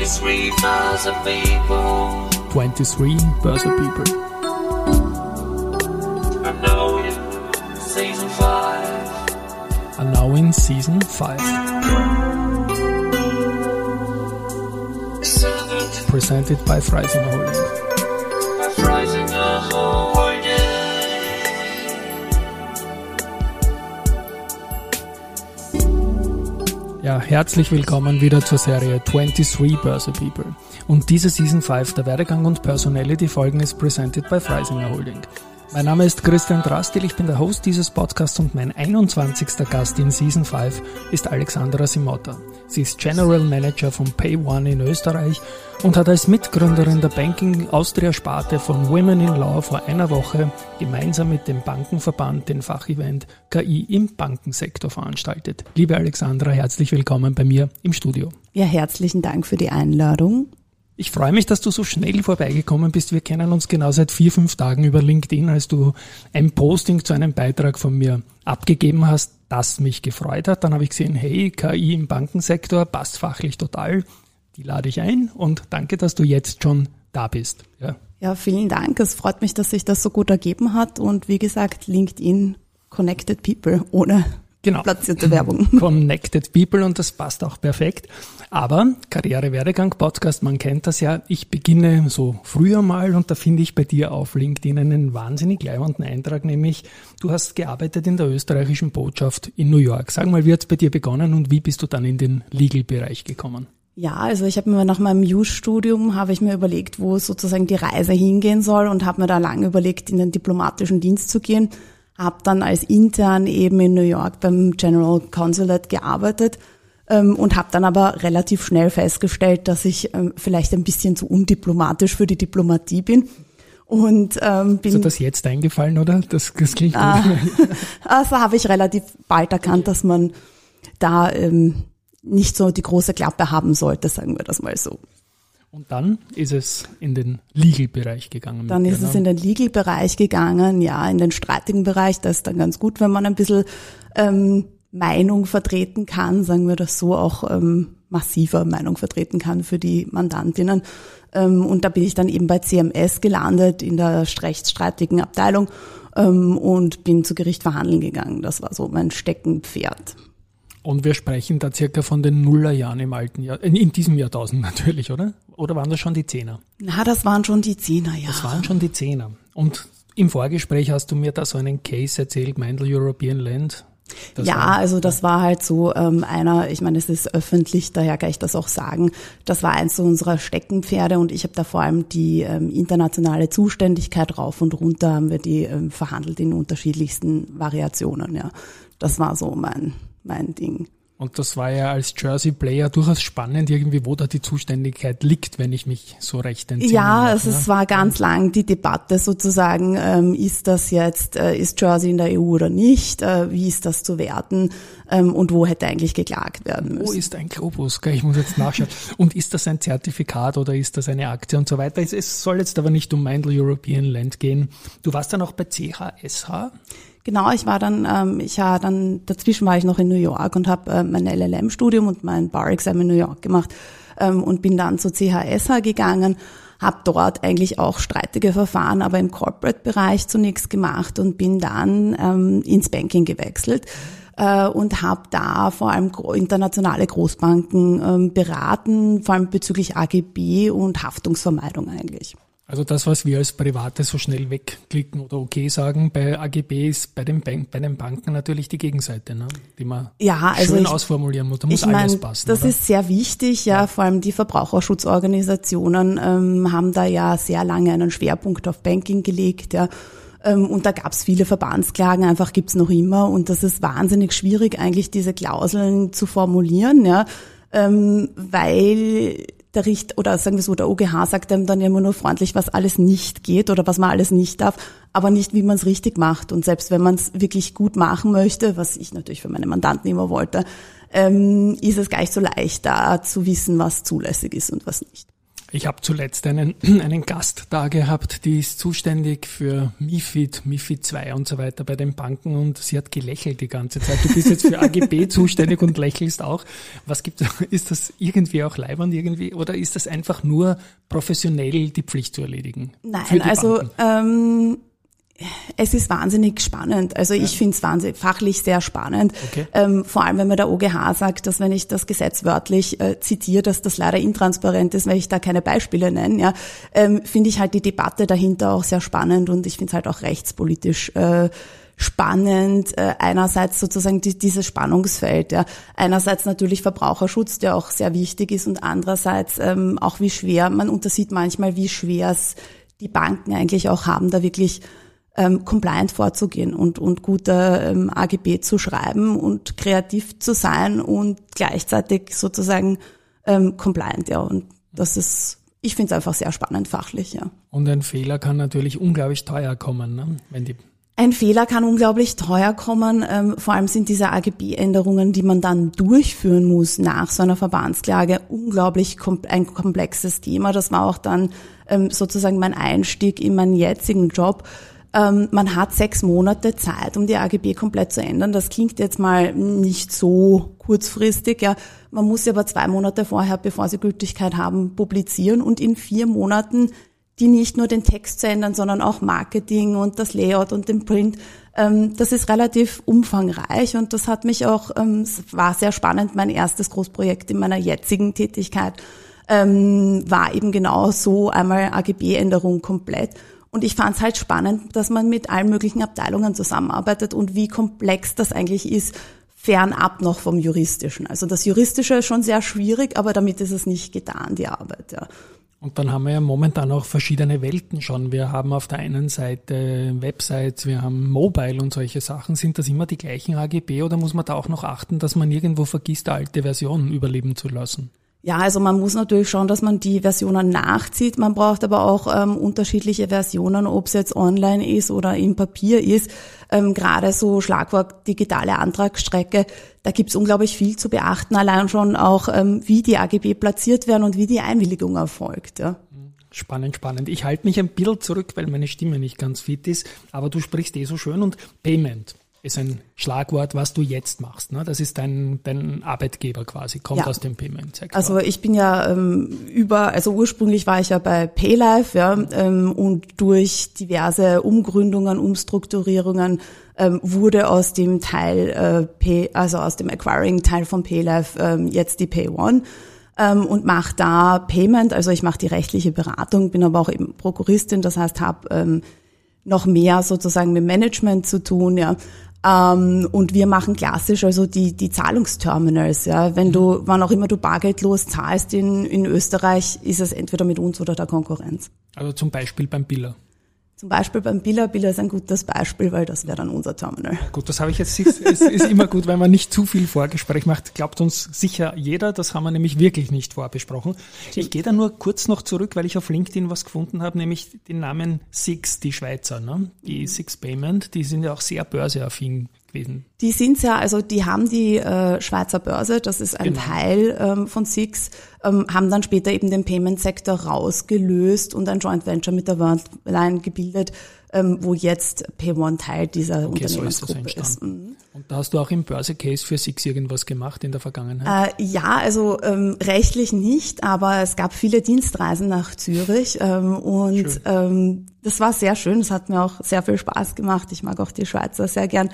23 Börse People. 23 Börse People. And now in season 5. And now in season 5. Servant Presented by Freisinger Holding. Ja, herzlich willkommen wieder zur Serie 23 Börse People. Und diese Season 5 der Werdegang und Personality Folgen ist presented by Freisinger Holding. Mein Name ist Christian Drastil, ich bin der Host dieses Podcasts und mein 21. Gast in Season 5 ist Alexandra Simotta. Sie ist General Manager von PayOne in Österreich und hat als Mitgründerin der Banking Austria Sparte von Women in Law vor einer Woche gemeinsam mit dem Bankenverband den Fachevent KI im Bankensektor veranstaltet. Liebe Alexandra, herzlich willkommen bei mir im Studio. Ja, herzlichen Dank für die Einladung. Ich freue mich, dass du so schnell vorbeigekommen bist. Wir kennen uns genau seit vier, fünf Tagen über LinkedIn, als du ein Posting zu einem Beitrag von mir abgegeben hast, das mich gefreut hat. Dann habe ich gesehen, hey, KI im Bankensektor passt fachlich total. Die lade ich ein und danke, dass du jetzt schon da bist. Ja. Ja, vielen Dank. Es freut mich, dass sich das so gut ergeben hat. Und wie gesagt, LinkedIn Connected People ohne Genau. platzierte Werbung. Connected People und das passt auch perfekt. Aber Karriere-Werdegang Podcast, man kennt das ja. Ich beginne so früher mal und da finde ich bei dir auf LinkedIn einen wahnsinnig leibenden Eintrag, nämlich du hast gearbeitet in der österreichischen Botschaft in New York. Sag mal, wie hat's bei dir begonnen und wie bist du dann in den Legal-Bereich gekommen? Ja, also ich habe mir nach meinem Jus-Studium habe ich mir überlegt, wo sozusagen die Reise hingehen soll und habe mir da lange überlegt, in den diplomatischen Dienst zu gehen. Habe dann als intern eben in New York beim General Consulate gearbeitet ähm, und habe dann aber relativ schnell festgestellt, dass ich ähm, vielleicht ein bisschen zu undiplomatisch für die Diplomatie bin. Und ähm, bin Ist dir das jetzt eingefallen, oder? Das, das klingt Ah. gut. Also habe ich relativ bald erkannt, dass man da ähm, nicht so die große Klappe haben sollte, sagen wir das mal so. Und dann ist es in den Legal-Bereich gegangen. Dann ist es in den Legal-Bereich gegangen, ja, in den streitigen Bereich. Das ist dann ganz gut, wenn man ein bisschen ähm, Meinung vertreten kann, sagen wir das so, auch ähm, massiver Meinung vertreten kann für die Mandantinnen. Ähm, und da bin ich dann eben bei CMS gelandet in der rechtsstreitigen Abteilung ähm, und bin zu Gericht verhandeln gegangen. Das war so mein Steckenpferd. Und wir sprechen da circa von den Nullerjahren im alten Jahr, in, diesem Jahrtausend natürlich, oder? Oder waren das schon die Zehner? Na, das waren schon die Zehner, ja. Das waren schon die Zehner. Und im Vorgespräch hast du mir da so einen Case erzählt, Mindel European Land. Das ja, war- also das war halt so ähm, einer, ich meine, es ist öffentlich, daher kann ich das auch sagen, das war eins unserer Steckenpferde und ich habe da vor allem die ähm, internationale Zuständigkeit rauf und runter haben wir die ähm, verhandelt in unterschiedlichsten Variationen, ja. Das war so mein, mein Ding. Und das war ja als Jersey-Player durchaus spannend, irgendwie, wo da die Zuständigkeit liegt, wenn ich mich so recht entsinne. Ja, noch, also ne? es war ganz lang die Debatte sozusagen, ähm, ist das jetzt, äh, ist Jersey in der EU oder nicht, äh, wie ist das zu werten ähm, und wo hätte eigentlich geklagt werden müssen. Wo ist ein Globus? Gell, Ich muss jetzt nachschauen. Und ist das ein Zertifikat oder ist das eine Aktie und so weiter? Es, es soll jetzt aber nicht um Mindel European Land gehen. Du warst dann auch bei CHSH. Genau, ich war dann, ähm, ich war dann, dazwischen war ich noch in New York und habe äh, mein LLM-Studium und mein Bar-Exam in New York gemacht ähm, und bin dann zu CHSH gegangen, habe dort eigentlich auch streitige Verfahren, aber im Corporate-Bereich zunächst gemacht und bin dann ähm, ins Banking gewechselt äh, und habe da vor allem internationale Großbanken ähm, beraten, vor allem bezüglich AGB und Haftungsvermeidung eigentlich. Also das, was wir als Private so schnell wegklicken oder okay sagen, bei AGB ist bei den, Bank, bei den Banken natürlich die Gegenseite, ne? die man Ja, also schön ich- ausformulieren muss. Da muss ich meine, alles passen. das oder? ist sehr wichtig, ja, vor allem die Verbraucherschutzorganisationen ähm, haben da ja sehr lange einen Schwerpunkt auf Banking gelegt, ja. Ähm, und da gab es viele Verbandsklagen, einfach gibt's noch immer. Und das ist wahnsinnig schwierig, eigentlich diese Klauseln zu formulieren, ja, ähm, weil der Richt oder sagen wir so, der OGH sagt einem dann immer nur freundlich, was alles nicht geht oder was man alles nicht darf, aber nicht, wie man es richtig macht. Und selbst wenn man es wirklich gut machen möchte, was ich natürlich für meine Mandanten immer wollte, ähm, ist es gar nicht so leicht, da zu wissen, was zulässig ist und was nicht. Ich habe zuletzt einen, einen Gast da gehabt, die ist zuständig für MIFID, MIFID 2 und so weiter bei den Banken und sie hat gelächelt die ganze Zeit. Du bist jetzt für AGB zuständig und lächelst auch. Was gibt ist das irgendwie auch leibend irgendwie oder ist das einfach nur professionell die Pflicht zu erledigen? Nein, also ähm, es ist wahnsinnig spannend. Also ja. ich finde es wahnsinnig fachlich sehr spannend. Okay. Ähm, vor allem, wenn mir der OGH sagt, dass wenn ich das Gesetz wörtlich äh, zitiere, dass das leider intransparent ist, weil ich da keine Beispiele nenne, ja, ähm, finde ich halt die Debatte dahinter auch sehr spannend und ich finde es halt auch rechtspolitisch äh, spannend. Äh, einerseits sozusagen die, dieses Spannungsfeld, ja. Einerseits natürlich Verbraucherschutz, der auch sehr wichtig ist und andererseits ähm, auch wie schwer, man untersieht manchmal, wie schwer es die Banken eigentlich auch haben, da wirklich ähm, compliant vorzugehen und, und gute ähm, AGB zu schreiben und kreativ zu sein und gleichzeitig sozusagen ähm, compliant, ja. Und das ist, ich finde es einfach sehr spannend fachlich, ja. Und ein Fehler kann natürlich unglaublich teuer kommen, ne? wenn die ein Fehler kann unglaublich teuer kommen. Ähm, vor allem sind diese AGB-Änderungen, die man dann durchführen muss nach so einer Verbandsklage, unglaublich kom ein komplexes Thema. Das war auch dann ähm, sozusagen mein Einstieg in meinen jetzigen Job. Ähm, man hat sechs Monate Zeit, um die AGB komplett zu ändern. Das klingt jetzt mal nicht so kurzfristig. Ja, man muss sie aber zwei Monate vorher, bevor sie Gültigkeit haben, publizieren und in vier Monaten die nicht nur den Text zu ändern, sondern auch Marketing und das Layout und den Print. Ähm, das ist relativ umfangreich und das hat mich auch, ähm, es war sehr spannend, mein erstes Großprojekt in meiner jetzigen Tätigkeit ähm, war eben genau so einmal AGB-Änderung komplett. Und ich fand es halt spannend, dass man mit allen möglichen Abteilungen zusammenarbeitet und wie komplex das eigentlich ist, fernab noch vom Juristischen. Also das Juristische ist schon sehr schwierig, aber damit ist es nicht getan, die Arbeit. Ja. Und dann haben wir ja momentan auch verschiedene Welten schon. Wir haben auf der einen Seite Websites, wir haben Mobile und solche Sachen. Sind das immer die gleichen AGB oder muss man da auch noch achten, dass man irgendwo vergisst, alte Versionen überleben zu lassen? Ja, also man muss natürlich schauen, dass man die Versionen nachzieht. Man braucht aber auch ähm, unterschiedliche Versionen, ob es jetzt online ist oder im Papier ist. Ähm, Gerade so Schlagwort digitale Antragsstrecke, da gibt's unglaublich viel zu beachten. Allein schon auch, ähm, wie die AGB platziert werden und wie die Einwilligung erfolgt. Ja. Spannend, spannend. Ich halte mich ein bisschen zurück, weil meine Stimme nicht ganz fit ist, aber du sprichst eh so schön und Payment ist ein Schlagwort, was du jetzt machst. Ne? Das ist dein, dein Arbeitgeber quasi, kommt ja. aus dem Payment-Sektor. Also ich bin ja ähm, über, also ursprünglich war ich ja bei Paylife ja, ähm, und durch diverse Umgründungen, Umstrukturierungen ähm, wurde aus dem Teil, äh, Pay, also aus dem Acquiring-Teil von Paylife ähm, jetzt die PayOne ähm, und mache da Payment, also ich mache die rechtliche Beratung, bin aber auch eben Prokuristin, das heißt habe ähm, noch mehr sozusagen mit Management zu tun, ja. Ähm, und wir machen klassisch also die, die Zahlungsterminals. Ja. Wenn du, wann auch immer du bargeldlos zahlst in, in Österreich, ist es entweder mit uns oder der Konkurrenz. Also zum Beispiel beim Biller. Zum Beispiel beim Biller. Biller ist ein gutes Beispiel, weil das wäre dann unser Terminal. Gut, das habe ich jetzt. Es ist immer gut, wenn man nicht zu viel Vorgespräch macht. Glaubt uns sicher jeder. Das haben wir nämlich wirklich nicht vorbesprochen. Ich gehe da nur kurz noch zurück, weil ich auf LinkedIn was gefunden habe, nämlich den Namen Six, die Schweizer, ne? die Six Payment. Die sind ja auch sehr börseaffin gewesen. Die sind ja, also die haben die äh, Schweizer Börse, das ist ein genau. Teil ähm, von Six, ähm, haben dann später eben den Payment-Sektor rausgelöst und ein Joint Venture mit der Worldline gebildet, ähm, wo jetzt PayOne Teil dieser okay, Unternehmensgruppe so ist. ist. Mhm. Und da hast du auch im Börse-Case für Six irgendwas gemacht in der Vergangenheit? Äh, ja, also ähm, rechtlich nicht, aber es gab viele Dienstreisen nach Zürich ähm, und ähm, das war sehr schön. Es hat mir auch sehr viel Spaß gemacht. Ich mag auch die Schweizer sehr gern.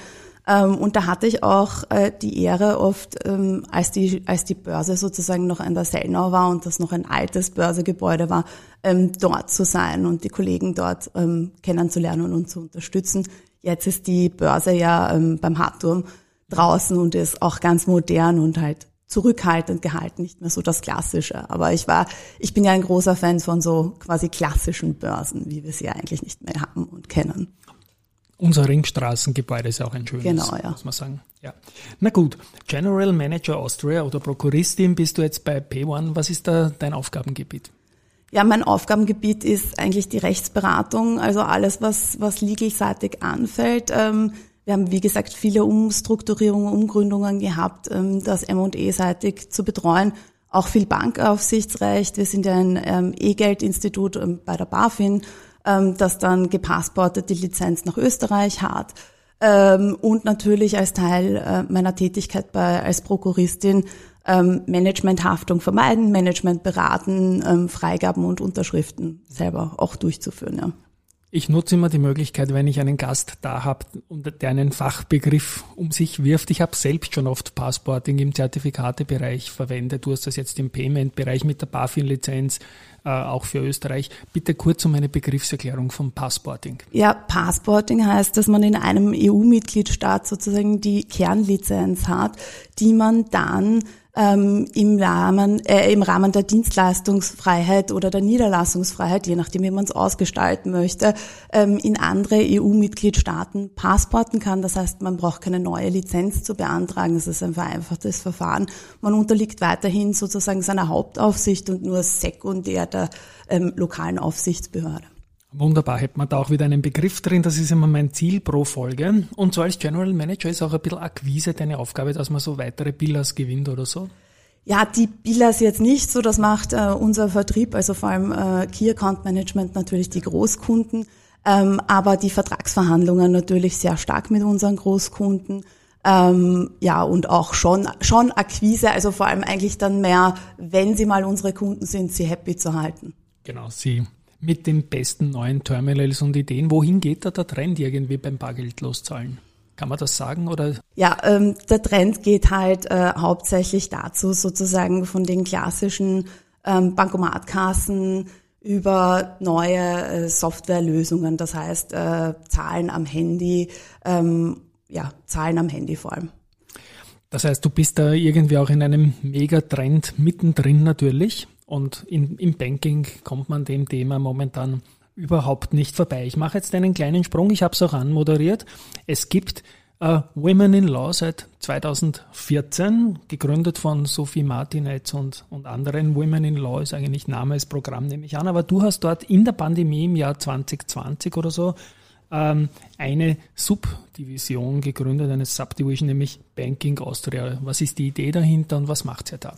Ähm, und da hatte ich auch äh, die Ehre oft, ähm, als, die, als die Börse sozusagen noch an der Sellnau war und das noch ein altes Börsegebäude war, ähm, dort zu sein und die Kollegen dort kennenzulernen und zu unterstützen. Jetzt ist die Börse ja beim Hartturm draußen und ist auch ganz modern und halt zurückhaltend gehalten, nicht mehr so das Klassische. Aber ich war, ich bin ja ein großer Fan von so quasi klassischen Börsen, wie wir sie eigentlich nicht mehr haben und kennen. Unser Ringstraßengebäude ist auch ein schönes, genau, ja. muss man sagen. Ja. Na gut, General Manager Austria oder Prokuristin bist du jetzt bei P1. Was ist da dein Aufgabengebiet? Ja, mein Aufgabengebiet ist eigentlich die Rechtsberatung, also alles, was, was legelseitig anfällt. Ähm, wir haben, wie gesagt, viele Umstrukturierungen, Umgründungen gehabt, ähm, das M&E-seitig zu betreuen auch viel Bankaufsichtsrecht. Wir sind ja ein ähm, E-Geld-Institut ähm, bei der BaFin, das dann gepassportet die Lizenz nach Österreich hat. Und natürlich als Teil äh, meiner Tätigkeit bei, als Prokuristin Managementhaftung vermeiden, Management beraten, Freigaben und Unterschriften selber auch durchzuführen. Ja. Ich nutze immer die Möglichkeit, wenn ich einen Gast da habe und der einen Fachbegriff um sich wirft. Ich habe selbst schon oft Passporting im Zertifikatebereich verwendet. Du hast das jetzt im Payment-Bereich mit der BaFin-Lizenz äh, auch für Österreich. Bitte kurz um eine Begriffserklärung vom Passporting. Ja, Passporting heißt, dass man in einem EU-Mitgliedstaat sozusagen die Kernlizenz hat, die man dann ähm, im, Rahmen, äh, im Rahmen der Dienstleistungsfreiheit oder der Niederlassungsfreiheit, je nachdem, wie man es ausgestalten möchte, ähm, in andere EU-Mitgliedstaaten passporten kann. Das heißt, man braucht keine neue Lizenz zu beantragen. Es ist ein vereinfachtes Verfahren. Man unterliegt weiterhin sozusagen seiner Hauptaufsicht und nur sekundär der ähm, lokalen Aufsichtsbehörde. Wunderbar, hätten wir da auch wieder einen Begriff drin, das ist immer mein Ziel pro Folge. Und so als General Manager ist auch ein bisschen Akquise deine Aufgabe, dass man so weitere Billers gewinnt oder so? Ja, die Billers jetzt nicht so, das macht äh, unser Vertrieb, also vor allem äh, Key Account Management natürlich die Großkunden, ähm, aber die Vertragsverhandlungen natürlich sehr stark mit unseren Großkunden. Ähm, ja, und auch schon, schon Akquise, also vor allem eigentlich dann mehr, wenn sie mal unsere Kunden sind, sie happy zu halten. Genau, sie mit den besten neuen Terminals und Ideen. Wohin geht da der Trend irgendwie beim Bargeldloszahlen? Kann man das sagen oder? Ja, ähm, der Trend geht halt äh, hauptsächlich dazu, sozusagen von den klassischen ähm, Bankomatkassen über neue äh, Softwarelösungen, das heißt äh, Zahlen am Handy, ähm, ja, Zahlen am Handy vor allem. Das heißt, du bist da irgendwie auch in einem Megatrend mittendrin natürlich. Und in, im Banking kommt man dem Thema momentan überhaupt nicht vorbei. Ich mache jetzt einen kleinen Sprung, ich habe es auch anmoderiert. Es gibt äh, Women in Law seit 2014, gegründet von Sophie Martinetz und, und anderen. Women in Law ist eigentlich Name des Programm, nehme ich an. Aber du hast dort in der Pandemie im Jahr 2020 oder so ähm, eine Subdivision gegründet, eine Subdivision, nämlich Banking Austria. Was ist die Idee dahinter und was macht ihr da?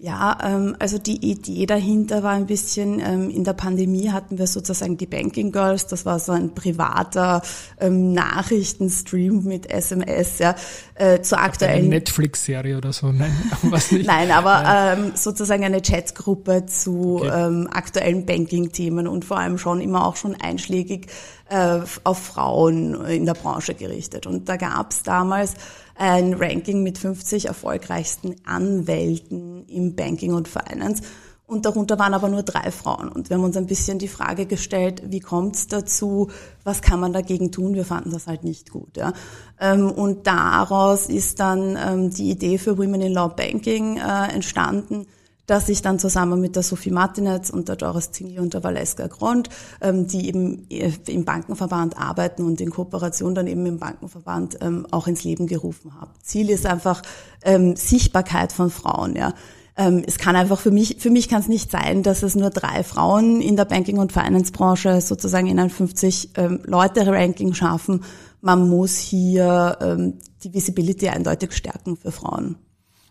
Ja, ähm, also die Idee dahinter war ein bisschen, ähm, in der Pandemie hatten wir sozusagen die Banking Girls, das war so ein privater ähm, Nachrichtenstream mit SMS, ja, äh, zur aktuellen... Eine Netflix-Serie oder so, nein, was nicht. nein, aber ja. ähm, sozusagen eine Chatgruppe zu okay. ähm, aktuellen Banking-Themen und vor allem schon immer auch schon einschlägig äh, auf Frauen in der Branche gerichtet. Und da gab es damals ein Ranking mit 50 erfolgreichsten Anwälten im Banking und Finance. Und darunter waren aber nur drei Frauen. Und wir haben uns ein bisschen die Frage gestellt, wie kommt es dazu? Was kann man dagegen tun? Wir fanden das halt nicht gut. Ja. Ähm, und daraus ist dann ähm, die Idee für Women in Law Banking äh, entstanden, dass ich dann zusammen mit der Sophie Martinez und der Doris Zingli und der Valeska Grond, ähm, die eben äh, im Bankenverband arbeiten und in Kooperation dann eben im Bankenverband ähm, auch ins Leben gerufen habe. Ziel ist einfach ähm, Sichtbarkeit von Frauen, ja. Ähm, es kann einfach für mich, für mich kann es nicht sein, dass es nur drei Frauen in der Banking- und Finance-Branche sozusagen in ein 50-Leute-Ranking ähm, schaffen. Man muss hier ähm, die Visibility eindeutig stärken für Frauen.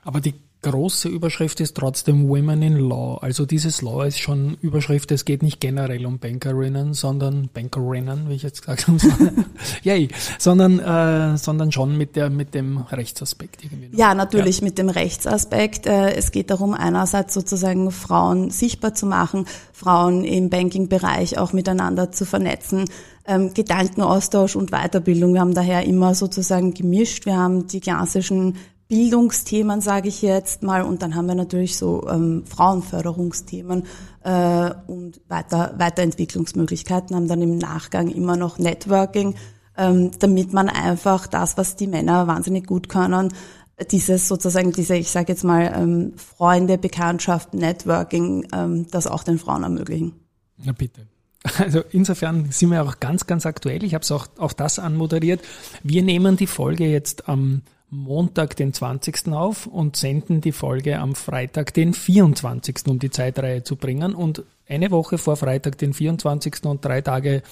Aber die große Überschrift ist trotzdem Women in Law. Also dieses Law ist schon Überschrift, es geht nicht generell um Bankerinnen, sondern Bankerinnen, wie ich jetzt gesagt habe, Yay, sondern, äh, sondern schon mit, der, mit dem Rechtsaspekt irgendwie. Ja, natürlich ja. mit dem Rechtsaspekt. Äh, es geht darum, einerseits sozusagen Frauen sichtbar zu machen, Frauen im Banking-Bereich auch miteinander zu vernetzen, ähm, Gedankenaustausch und Weiterbildung. Wir haben daher immer sozusagen gemischt. Wir haben die klassischen Bildungsthemen, sage ich jetzt mal, und dann haben wir natürlich so ähm, Frauenförderungsthemen äh, und weiter, Weiterentwicklungsmöglichkeiten, haben dann im Nachgang immer noch Networking, ähm, damit man einfach das, was die Männer wahnsinnig gut können, dieses sozusagen, diese, ich sage jetzt mal, ähm, Freunde, Bekanntschaften, Networking, ähm, das auch den Frauen ermöglichen. Na bitte. Also insofern sind wir auch ganz, ganz aktuell. Ich habe es auch, auch das anmoderiert. Wir nehmen die Folge jetzt am Montag, den 20. auf und senden die Folge am Freitag, den 24. um die Zeitreihe zu bringen. Und eine Woche vor Freitag, den 24. und drei Tage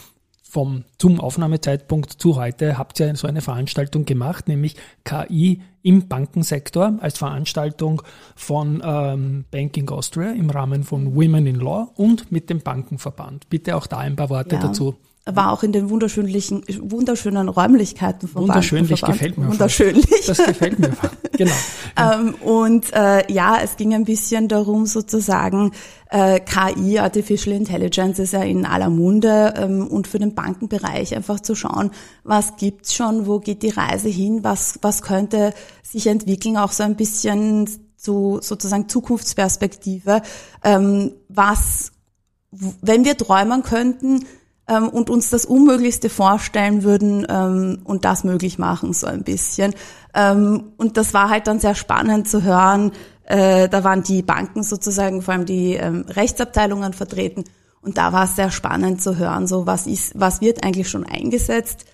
vom, zum Aufnahmezeitpunkt zu heute habt ihr so eine Veranstaltung gemacht, nämlich KI im Bankensektor als Veranstaltung von ähm, Banking Austria im Rahmen von Women in Law und mit dem Bankenverband. Bitte auch da ein paar Worte Ja. dazu. War auch in den wunderschönen, wunderschönen Räumlichkeiten vom Wunderschönlich Bankenverband. gefällt mir. Wunderschönlich. Das gefällt mir. Genau. Ähm, und äh, ja, es ging ein bisschen darum, sozusagen, äh, KI, Artificial Intelligence, ist ja in aller Munde ähm, und für den Bankenbereich einfach zu schauen, was gibt's schon, wo geht die Reise hin, was, was könnte sich entwickeln, auch so ein bisschen zu sozusagen Zukunftsperspektive, ähm, was, wenn wir träumen könnten, ähm, und uns das Unmöglichste vorstellen würden ähm, und das möglich machen, so ein bisschen. Ähm, und das war halt dann sehr spannend zu hören. Äh, da waren die Banken sozusagen, vor allem die ähm, Rechtsabteilungen vertreten. Und da war es sehr spannend zu hören, so was ist, was wird eigentlich schon eingesetzt?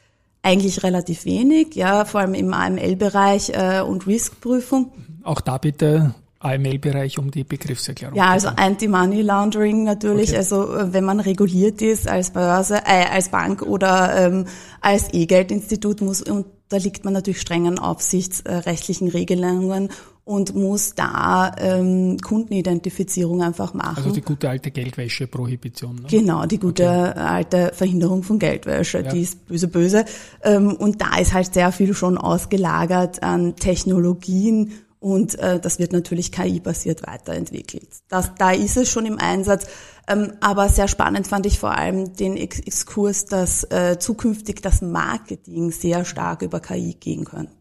Eigentlich relativ wenig, ja, vor allem im AML-Bereich äh, und Riskprüfung. Auch da bitte AML-Bereich um die Begriffserklärung. Ja, also Anti-Money Laundering natürlich. Okay. Also äh, wenn man reguliert ist als Börse, äh, als Bank oder ähm, als E-Geldinstitut, muss unterliegt man natürlich strengen aufsichtsrechtlichen Regelungen und muss da ähm, Kundenidentifizierung einfach machen. Also die gute alte Geldwäsche-Prohibition. Ne? Genau, die gute alte Verhinderung von Geldwäsche, die ist böse, böse. Ähm, und da ist halt sehr viel schon ausgelagert an Technologien und äh, das wird natürlich KI-basiert weiterentwickelt. Das, da ist es schon im Einsatz. Ähm, aber sehr spannend fand ich vor allem den Ex Exkurs, dass äh, zukünftig das Marketing sehr stark über KI gehen könnte.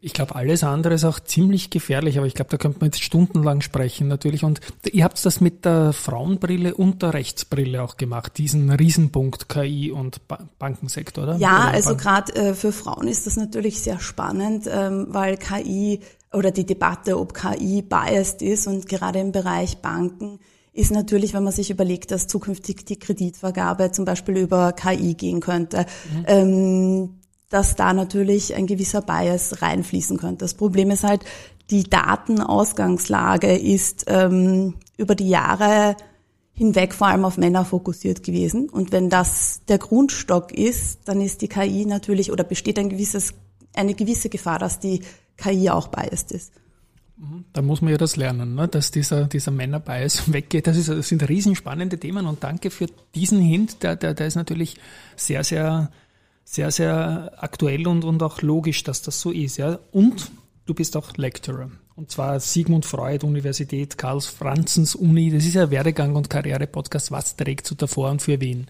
Ich glaube, alles andere ist auch ziemlich gefährlich, aber ich glaube, da könnte man jetzt stundenlang sprechen natürlich. Und ihr habt das mit der Frauenbrille und der Rechtsbrille auch gemacht, diesen Riesenpunkt KI und ba Bankensektor, oder? Ja, Oder also gerade äh, für Frauen ist das natürlich sehr spannend, ähm, weil KI oder die Debatte, ob KI biased ist und gerade im Bereich Banken ist natürlich, wenn man sich überlegt, dass zukünftig die Kreditvergabe zum Beispiel über KI gehen könnte, ähm, dass da natürlich ein gewisser Bias reinfließen könnte. Das Problem ist halt, die Datenausgangslage ist ähm, über die Jahre hinweg vor allem auf Männer fokussiert gewesen. Und wenn das der Grundstock ist, dann ist die KI natürlich oder besteht ein gewisses, eine gewisse Gefahr, dass die KI auch biased ist. Da muss man ja das lernen, ne? dass dieser, dieser Männerbias weggeht. Das, ist, das sind riesenspannende Themen und danke für diesen Hint. Der, der, der ist natürlich sehr, sehr, sehr, sehr aktuell und, und auch logisch, dass das so ist. Ja? Und du bist auch Lecturer. Und zwar Sigmund Freud Universität, Karls Franzens Uni. Das ist ja Werdegang und Karriere-Podcast. Was trägst du davor und für wen?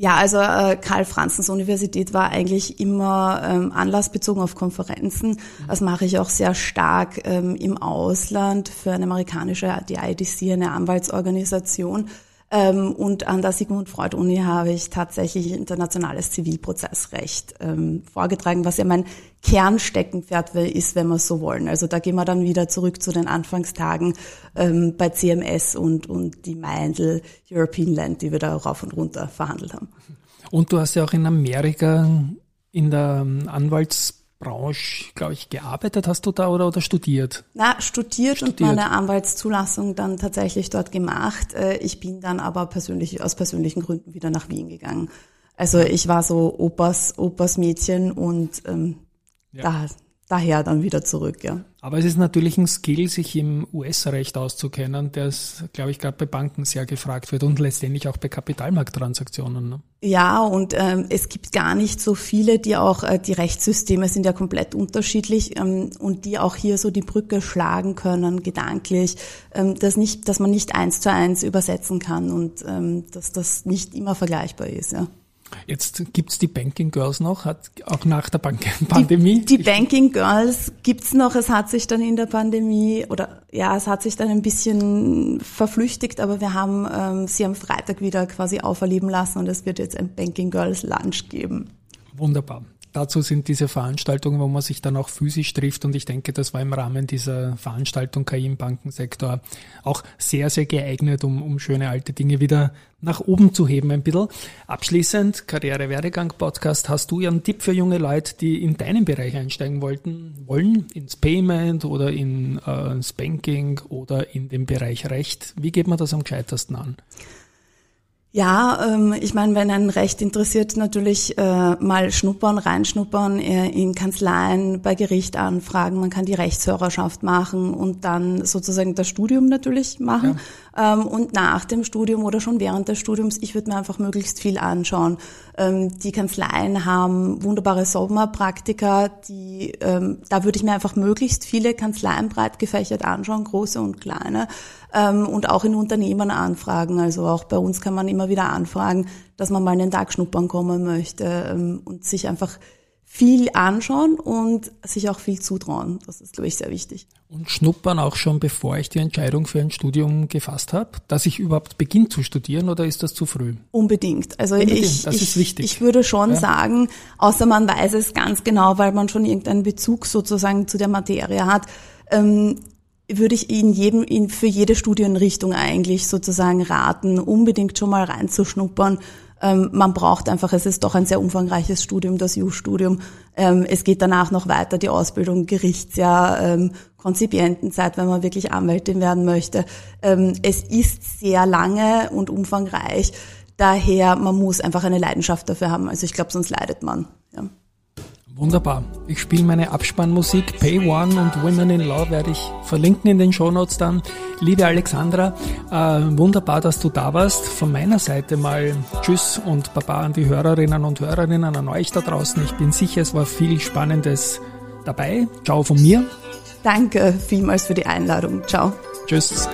Ja, also äh, Karl Franzens Universität war eigentlich immer ähm, anlassbezogen auf Konferenzen. Das mache ich auch sehr stark ähm, im Ausland für eine amerikanische, die IDC, eine Anwaltsorganisation. Ähm, und an der Sigmund Freud Uni habe ich tatsächlich internationales Zivilprozessrecht ähm, vorgetragen, was ja mein Kernsteckenpferd ist, wenn wir so wollen. Also da gehen wir dann wieder zurück zu den Anfangstagen ähm, bei CMS und, und die Meindl European Land, die wir da rauf und runter verhandelt haben. Und du hast ja auch in Amerika in der ähm, Anwaltsbranche, glaube ich, gearbeitet. Hast du da oder, oder studiert? Na, studiert, Studiert. und meine Anwaltszulassung dann tatsächlich dort gemacht. Äh, Ich bin dann aber persönlich, aus persönlichen Gründen wieder nach Wien gegangen. Also ich war so Opas, Opas Mädchen und ähm, da, daher dann wieder zurück, ja. Aber es ist natürlich ein Skill, sich im US-Recht auszukennen, der es, glaube ich, gerade bei Banken sehr gefragt wird und letztendlich auch bei Kapitalmarkttransaktionen. Ne? Ja, und ähm, es gibt gar nicht so viele, die auch, äh, die Rechtssysteme sind ja komplett unterschiedlich ähm, und die auch hier so die Brücke schlagen können, gedanklich, ähm, dass, nicht, dass man nicht eins zu eins übersetzen kann und ähm, dass das nicht immer vergleichbar ist. Ja. Jetzt gibt's die Banking Girls noch, hat auch nach der Bank Pandemie. Die, die Banking Girls gibt's noch. Es hat sich dann in der Pandemie oder ja, es hat sich dann ein bisschen verflüchtigt, aber wir haben ähm, sie am Freitag wieder quasi auferleben lassen und es wird jetzt ein Banking Girls Lunch geben. Wunderbar. Dazu sind diese Veranstaltungen, wo man sich dann auch physisch trifft und ich denke, das war im Rahmen dieser Veranstaltung KI im Bankensektor auch sehr, sehr geeignet, um, um schöne alte Dinge wieder nach oben zu heben ein bisschen. Abschließend, Karriere-Werdegang-Podcast, hast du ja einen Tipp für junge Leute, die in deinen Bereich einsteigen wollten, wollen, ins Payment oder in äh, ins Banking oder in den Bereich Recht. Wie geht man das am gescheitesten an? Ja, ähm, ich meine, wenn ein Recht interessiert, natürlich äh, mal schnuppern, reinschnuppern äh, in Kanzleien, bei Gericht anfragen. Man kann die Rechtshörerschaft machen und dann sozusagen das Studium natürlich machen. Ja. Ähm, und nach dem Studium oder schon während des Studiums, ich würde mir einfach möglichst viel anschauen. Ähm, die Kanzleien haben wunderbare Sommerpraktika, die, ähm, da würde ich mir einfach möglichst viele Kanzleien breit gefächert anschauen, große und kleine und auch in Unternehmen anfragen. Also auch bei uns kann man immer wieder anfragen, dass man mal einen Tag schnuppern kommen möchte und sich einfach viel anschauen und sich auch viel zutrauen. Das ist, glaube ich, sehr wichtig. Und schnuppern auch schon, bevor ich die Entscheidung für ein Studium gefasst habe, dass ich überhaupt beginne zu studieren oder ist das zu früh? Unbedingt. Also Unbedingt. ich, das ist wichtig. ich würde schon ja. sagen, außer man weiß es ganz genau, weil man schon irgendeinen Bezug sozusagen zu der Materie hat, ähm, würde ich in jedem, in, für jede Studienrichtung eigentlich sozusagen raten, unbedingt schon mal reinzuschnuppern. Ähm, man braucht einfach, es ist doch ein sehr umfangreiches Studium, das JU-Studium. Ähm, es geht danach noch weiter, die Ausbildung, Gerichtsjahr, ähm, Konzipientenzeit, wenn man wirklich Anwältin werden möchte. Es ist sehr lange und umfangreich. Daher, man muss einfach eine Leidenschaft dafür haben. Also ich glaube, sonst leidet man. Ja. Wunderbar. Ich spiele meine Abspannmusik Pay One und Women in Law werde ich verlinken in den Shownotes dann. Liebe Alexandra, äh, wunderbar, dass du da warst. Von meiner Seite mal Tschüss und Baba an die Hörerinnen und Hörerinnen, an euch da draußen. Ich bin sicher, es war viel Spannendes dabei. Ciao von mir. Danke vielmals für die Einladung. Ciao. Tschüss.